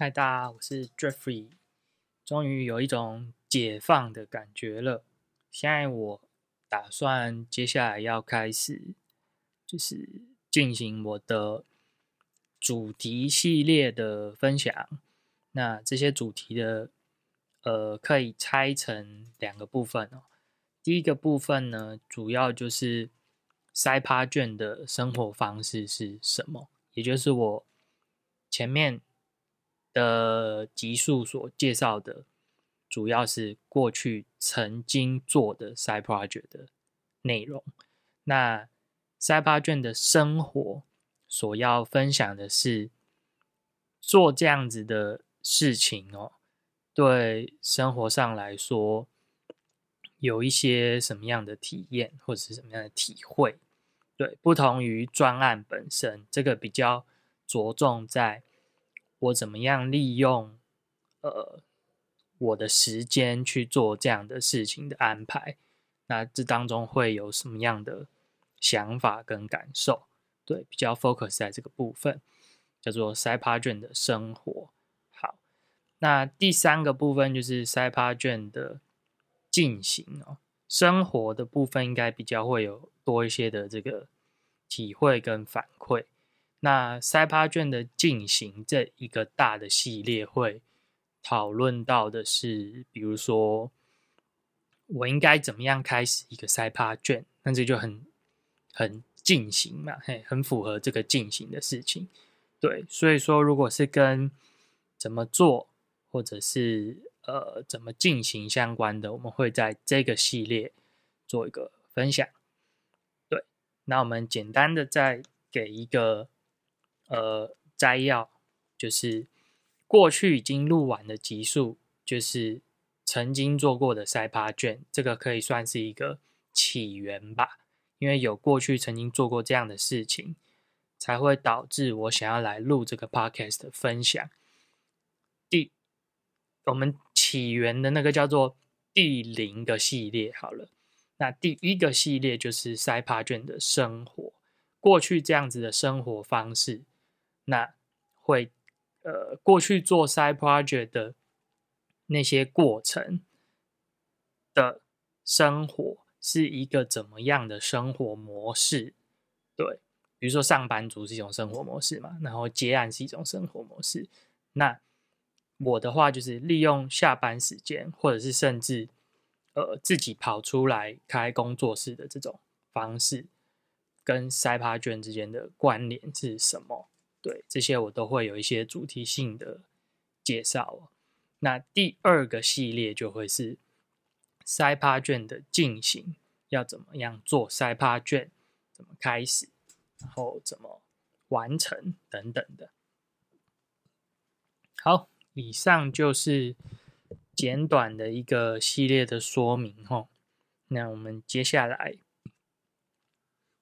嗨，大家，我是 Jeffrey，终于有一种解放的感觉了。现在我打算接下来要开始，就是进行我的主题系列的分享。那这些主题的，呃，可以拆成两个部分哦。第一个部分呢，主要就是塞趴卷的生活方式是什么，也就是我前面。的集数所介绍的，主要是过去曾经做的 side project 的内容。那 side project 的生活所要分享的是，做这样子的事情哦，对生活上来说有一些什么样的体验，或者是什么样的体会？对，不同于专案本身，这个比较着重在。我怎么样利用呃我的时间去做这样的事情的安排？那这当中会有什么样的想法跟感受？对，比较 focus 在这个部分，叫做塞帕卷的生活。好，那第三个部分就是塞帕卷的进行哦，生活的部分应该比较会有多一些的这个体会跟反馈。那塞趴卷的进行这一个大的系列会讨论到的是，比如说我应该怎么样开始一个塞趴卷，那这就很很进行嘛，嘿，很符合这个进行的事情。对，所以说如果是跟怎么做或者是呃怎么进行相关的，我们会在这个系列做一个分享。对，那我们简单的再给一个。呃，摘要就是过去已经录完的集数，就是曾经做过的塞趴卷，这个可以算是一个起源吧。因为有过去曾经做过这样的事情，才会导致我想要来录这个 podcast 的分享。第，我们起源的那个叫做第零个系列好了。那第一个系列就是塞趴卷的生活，过去这样子的生活方式。那会呃，过去做 side project 的那些过程的生活是一个怎么样的生活模式？对，比如说上班族是一种生活模式嘛，然后接案是一种生活模式。那我的话就是利用下班时间，或者是甚至呃自己跑出来开工作室的这种方式，跟 side project 之间的关联是什么？对这些我都会有一些主题性的介绍。那第二个系列就会是塞趴卷的进行，要怎么样做塞趴卷，怎么开始，然后怎么完成等等的。好，以上就是简短的一个系列的说明吼。那我们接下来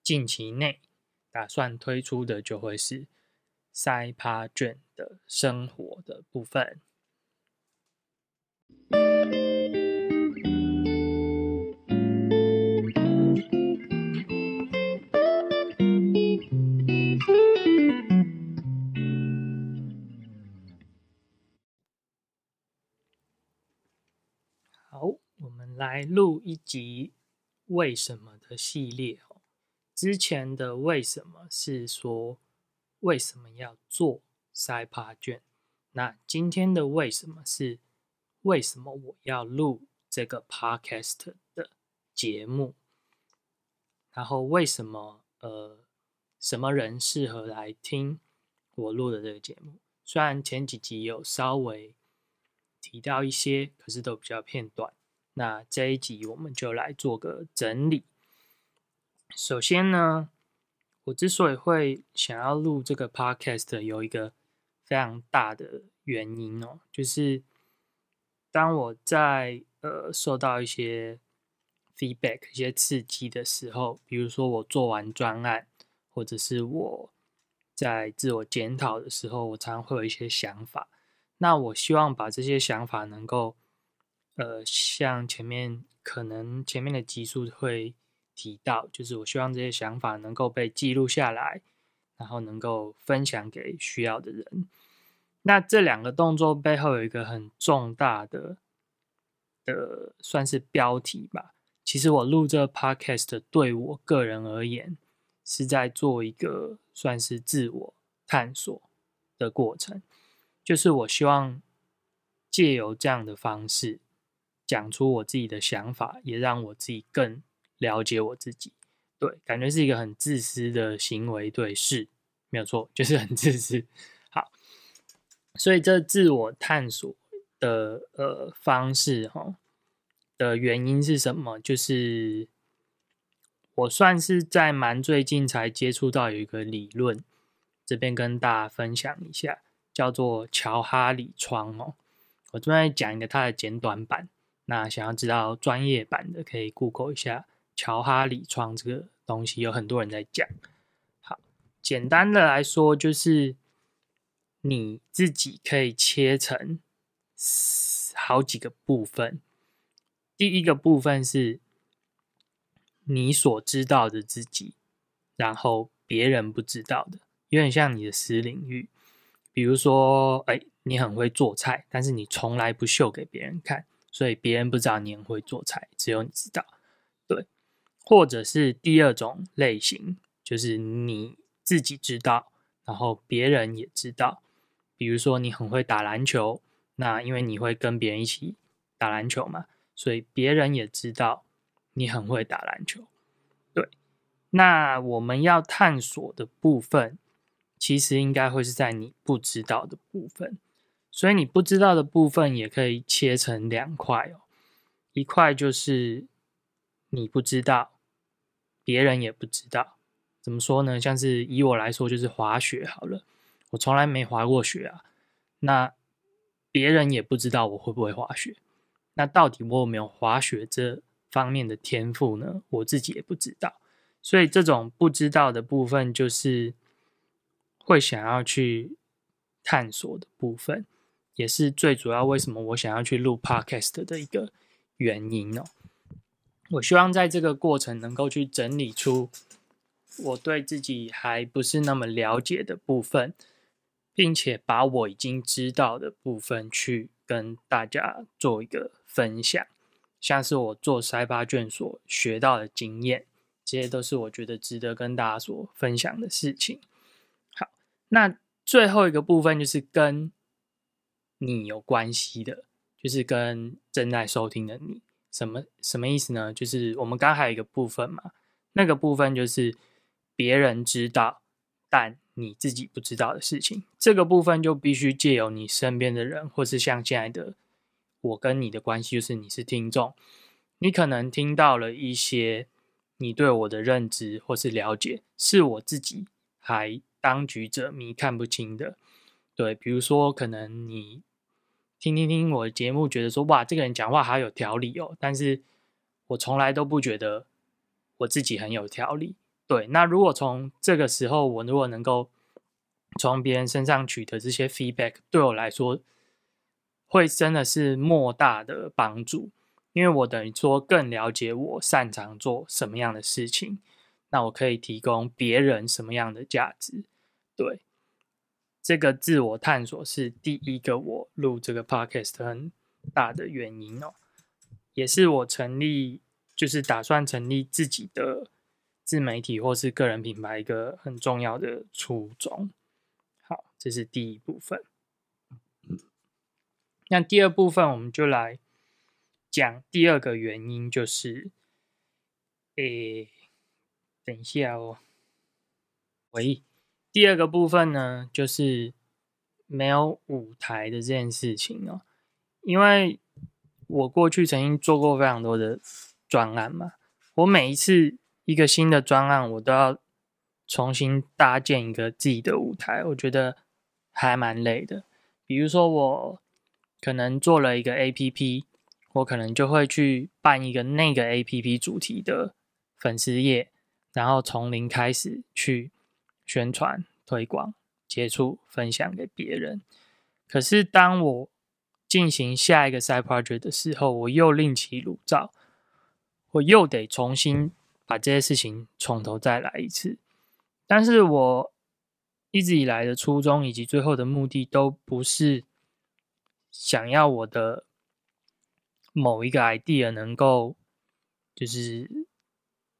近期内打算推出的就会是。塞帕卷的生活的部分。好，我们来录一集为什么的系列哦。之前的为什么是说。为什么要做塞趴卷？那今天的为什么是为什么我要录这个 podcast 的节目？然后为什么呃什么人适合来听我录的这个节目？虽然前几集有稍微提到一些，可是都比较片段。那这一集我们就来做个整理。首先呢。我之所以会想要录这个 podcast，有一个非常大的原因哦，就是当我在呃受到一些 feedback、一些刺激的时候，比如说我做完专案，或者是我在自我检讨的时候，我常常会有一些想法。那我希望把这些想法能够，呃，像前面可能前面的集数会。提到就是我希望这些想法能够被记录下来，然后能够分享给需要的人。那这两个动作背后有一个很重大的的算是标题吧。其实我录这 podcast 对我个人而言，是在做一个算是自我探索的过程，就是我希望借由这样的方式讲出我自己的想法，也让我自己更了解我自己。对，感觉是一个很自私的行为，对，是没有错，就是很自私。好，所以这自我探索的呃方式，哈。的原因是什么？就是我算是在蛮最近才接触到有一个理论，这边跟大家分享一下，叫做乔哈里窗哦。我这边讲一个它的简短版，那想要知道专业版的，可以 Google 一下乔哈里窗这个东西，有很多人在讲。好，简单的来说，就是你自己可以切成好几个部分。第一个部分是你所知道的自己，然后别人不知道的，有点像你的私领域。比如说，哎，你很会做菜，但是你从来不秀给别人看，所以别人不知道你很会做菜，只有你知道。对，或者是第二种类型，就是你自己知道，然后别人也知道。比如说，你很会打篮球，那因为你会跟别人一起打篮球嘛。所以别人也知道你很会打篮球，对。那我们要探索的部分，其实应该会是在你不知道的部分。所以你不知道的部分也可以切成两块哦。一块就是你不知道，别人也不知道。怎么说呢？像是以我来说，就是滑雪好了，我从来没滑过雪啊。那别人也不知道我会不会滑雪。那到底我有没有滑雪这方面的天赋呢？我自己也不知道，所以这种不知道的部分，就是会想要去探索的部分，也是最主要为什么我想要去录 podcast 的一个原因哦。我希望在这个过程能够去整理出我对自己还不是那么了解的部分，并且把我已经知道的部分去跟大家做一个。分享，像是我做筛发卷所学到的经验，这些都是我觉得值得跟大家所分享的事情。好，那最后一个部分就是跟你有关系的，就是跟正在收听的你，什么什么意思呢？就是我们刚刚还有一个部分嘛，那个部分就是别人知道，但你自己不知道的事情，这个部分就必须借由你身边的人，或是像现在的。我跟你的关系就是你是听众，你可能听到了一些你对我的认知或是了解，是我自己还当局者迷看不清的。对，比如说可能你听听听我的节目，觉得说哇，这个人讲话好有条理哦，但是我从来都不觉得我自己很有条理。对，那如果从这个时候，我如果能够从别人身上取得这些 feedback，对我来说。会真的是莫大的帮助，因为我等于说更了解我擅长做什么样的事情，那我可以提供别人什么样的价值。对，这个自我探索是第一个我录这个 podcast 很大的原因哦，也是我成立就是打算成立自己的自媒体或是个人品牌一个很重要的初衷。好，这是第一部分。那第二部分，我们就来讲第二个原因，就是，诶，等一下哦，喂，第二个部分呢，就是没有舞台的这件事情哦，因为我过去曾经做过非常多的专案嘛，我每一次一个新的专案，我都要重新搭建一个自己的舞台，我觉得还蛮累的，比如说我。可能做了一个 A P P，我可能就会去办一个那个 A P P 主题的粉丝页，然后从零开始去宣传、推广、接触、分享给别人。可是当我进行下一个 side project 的时候，我又另起炉灶，我又得重新把这些事情从头再来一次。但是我一直以来的初衷以及最后的目的，都不是想要我的某一个 idea 能够就是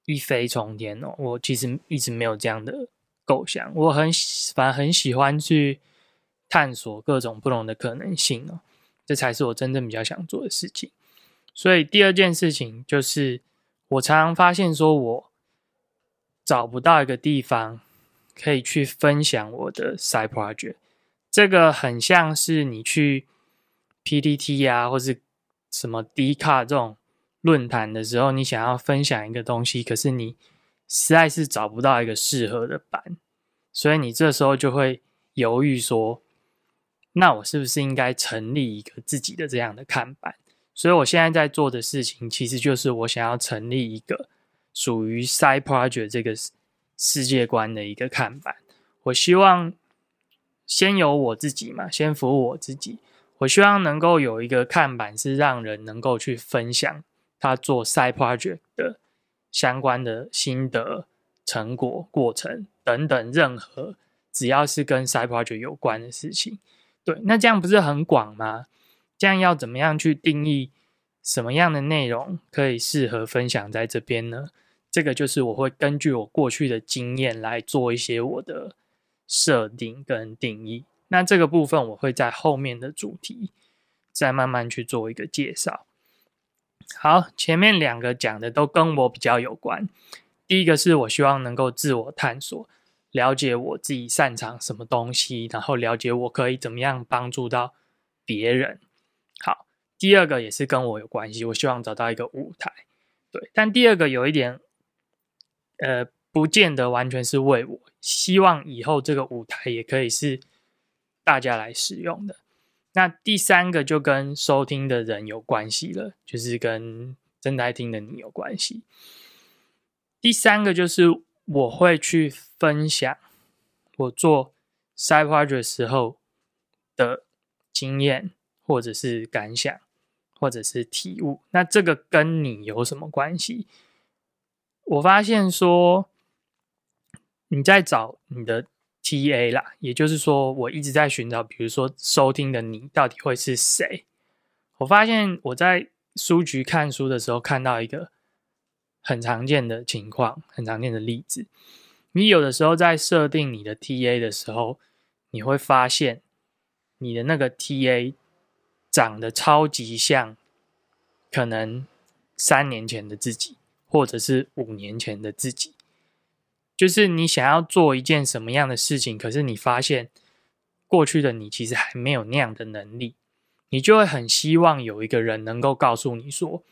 一飞冲天哦。我其实一直没有这样的构想，我很喜反而很喜欢去探索各种不同的可能性哦，这才是我真正比较想做的事情。所以第二件事情就是，我常常发现说我找不到一个地方可以去分享我的 side project。这个很像是你去 PTT 啊，或是什么 d 卡这种论坛的时候，你想要分享一个东西，可是你实在是找不到一个适合的版，所以你这时候就会犹豫说，那我是不是应该成立一个自己的这样的看板？所以，我现在在做的事情，其实就是我想要成立一个属于 Side Project 这个世界观的一个看板。我希望先有我自己嘛，先服务我自己。我希望能够有一个看板，是让人能够去分享他做 Side Project 的相关的心得、成果、过程等等，任何只要是跟 Side Project 有关的事情。对，那这样不是很广吗？这样要怎么样去定义什么样的内容可以适合分享在这边呢？这个就是我会根据我过去的经验来做一些我的设定跟定义。那这个部分我会在后面的主题再慢慢去做一个介绍。好，前面两个讲的都跟我比较有关。第一个是我希望能够自我探索，了解我自己擅长什么东西，然后了解我可以怎么样帮助到别人。好，第二个也是跟我有关系，我希望找到一个舞台，对。但第二个有一点，呃，不见得完全是为我，希望以后这个舞台也可以是大家来使用的。那第三个就跟收听的人有关系了，就是跟正在听的你有关系。第三个就是我会去分享我做 side project 时候的经验。或者是感想，或者是体悟，那这个跟你有什么关系？我发现说你在找你的 TA 啦，也就是说，我一直在寻找，比如说收听的你到底会是谁？我发现我在书局看书的时候，看到一个很常见的情况，很常见的例子。你有的时候在设定你的 TA 的时候，你会发现你的那个 TA。长得超级像，可能三年前的自己，或者是五年前的自己，就是你想要做一件什么样的事情，可是你发现过去的你其实还没有那样的能力，你就会很希望有一个人能够告诉你说，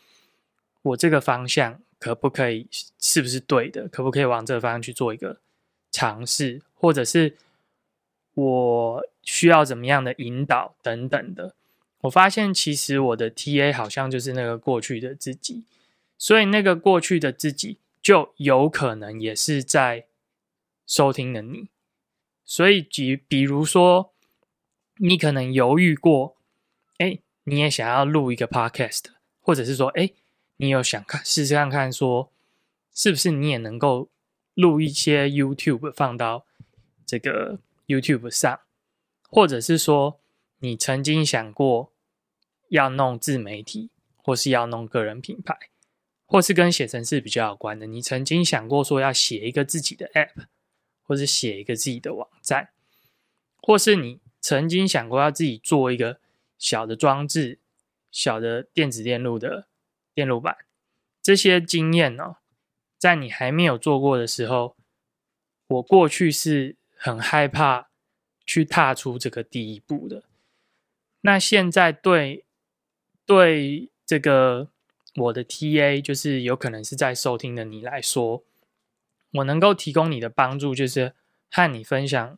我这个方向可不可以，是不是对的，可不可以往这个方向去做一个尝试，或者是我需要怎么样的引导等等的。我发现，其实我的 TA 好像就是那个过去的自己，所以那个过去的自己就有可能也是在收听的你。所以，比比如说，你可能犹豫过，哎，你也想要录一个 Podcast，或者是说，哎，你有想看试试看看，说是不是你也能够录一些 YouTube 放到这个 YouTube 上，或者是说。你曾经想过要弄自媒体，或是要弄个人品牌，或是跟写程式比较有关的？你曾经想过说要写一个自己的 App，或是写一个自己的网站，或是你曾经想过要自己做一个小的装置、小的电子电路的电路板？这些经验呢，在你还没有做过的时候，我过去是很害怕去踏出这个第一步的。那现在对对这个我的 TA，就是有可能是在收听的你来说，我能够提供你的帮助，就是和你分享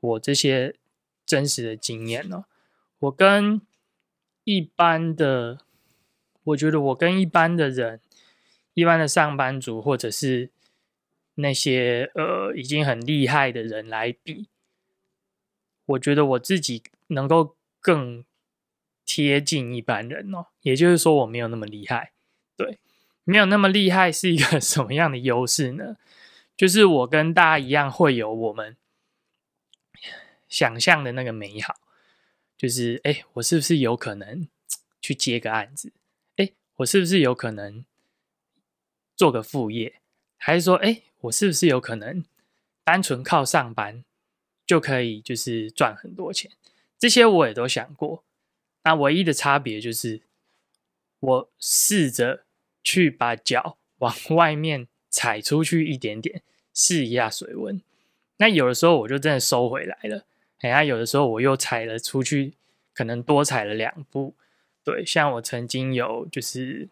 我这些真实的经验呢。我跟一般的，我觉得我跟一般的人，一般的上班族，或者是那些呃已经很厉害的人来比，我觉得我自己能够。更贴近一般人哦，也就是说我没有那么厉害，对，没有那么厉害是一个 什么样的优势呢？就是我跟大家一样会有我们想象的那个美好，就是哎，我是不是有可能 去接个案子？哎，我是不是有可能做个副业？还是说，哎，我是不是有可能单纯靠上班就可以就是赚很多钱？这些我也都想过。那唯一的差别就是，我试着去把脚往外面踩出去一点点，试一下水温。那有的时候我就真的收回来了，哎呀，有的时候我又踩了出去，可能多踩了两步。对，像我曾经有就是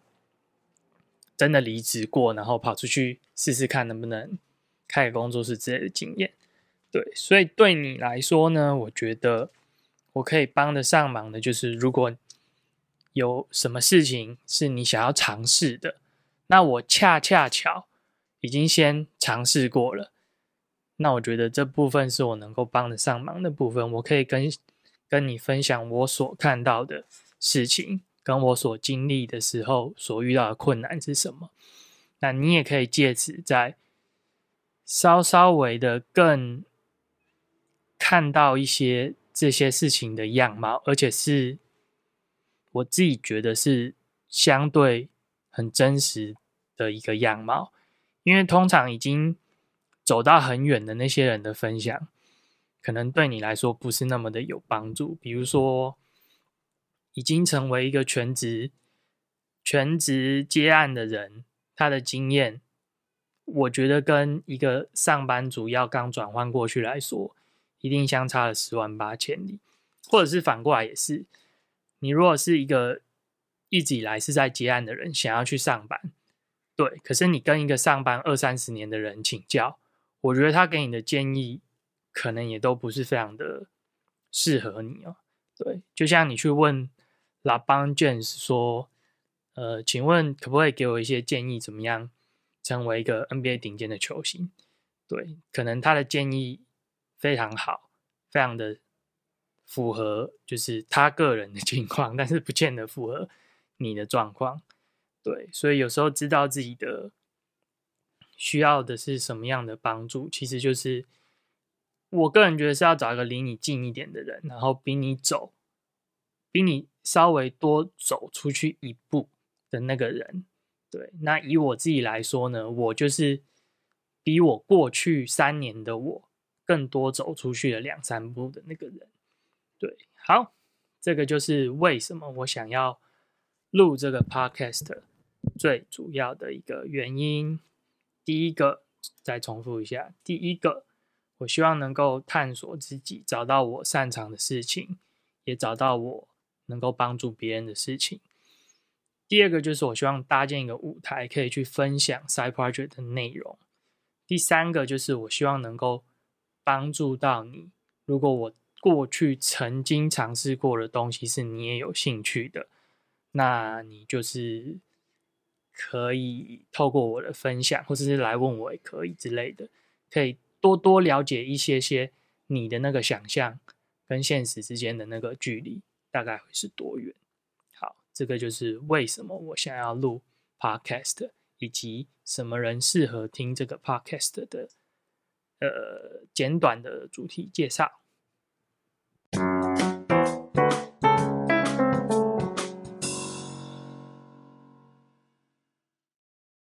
真的离职过，然后跑出去试试看能不能开个工作室之类的经验。对，所以对你来说呢，我觉得。我可以帮得上忙的，就是如果有什么事情是你想要尝试的，那我恰恰巧已经先尝试过了，那我觉得这部分是我能够帮得上忙的部分。我可以跟跟你分享我所看到的事情，跟我所经历的时候所遇到的困难是什么。那你也可以借此在稍稍微的更看到一些。这些事情的样貌，而且是我自己觉得是相对很真实的一个样貌，因为通常已经走到很远的那些人的分享，可能对你来说不是那么的有帮助。比如说，已经成为一个全职全职接案的人，他的经验，我觉得跟一个上班族要刚转换过去来说。一定相差了十万八千里，或者是反过来也是，你如果是一个一直以来是在接案的人，想要去上班，对，可是你跟一个上班二三十年的人请教，我觉得他给你的建议可能也都不是非常的适合你哦。对，就像你去问拉邦 James 说，呃，请问可不可以给我一些建议，怎么样成为一个 NBA 顶尖的球星？对，可能他的建议。非常好，非常的符合，就是他个人的 情况，但是不见得符合你的状况。对，所以有时候知道自己的需要的是什么样的帮助，其实就是我个人觉得是要找一个离你近一点的人，然后比你走，比你稍微多走出去一步的那个人。对，那以我自己来说呢，我就是比我过去三年的我。更多走出去的两三步的那个人，对，好，这个就是为什么我想要录这个 podcast 最主要的一个原因。第一个，再重复一下，第一个，我希望能够探索自己，找到我擅长的事情，也找到我能够帮助别人的事情。第二个，就是我希望搭建一个舞台，可以去分享 side project 的内容。第三个，就是我希望能够。帮助到你。如果我过去曾经尝试过的东西是你也有兴趣的，那你就是可以透过我的分享，或者是来问我也可以之类的，可以多多了解一些些你的那个想象跟现实之间的那个距离大概会是多远。好，这个就是为什么我想要录 podcast，以及什么人适合听这个 podcast 的。呃简短的主题介绍。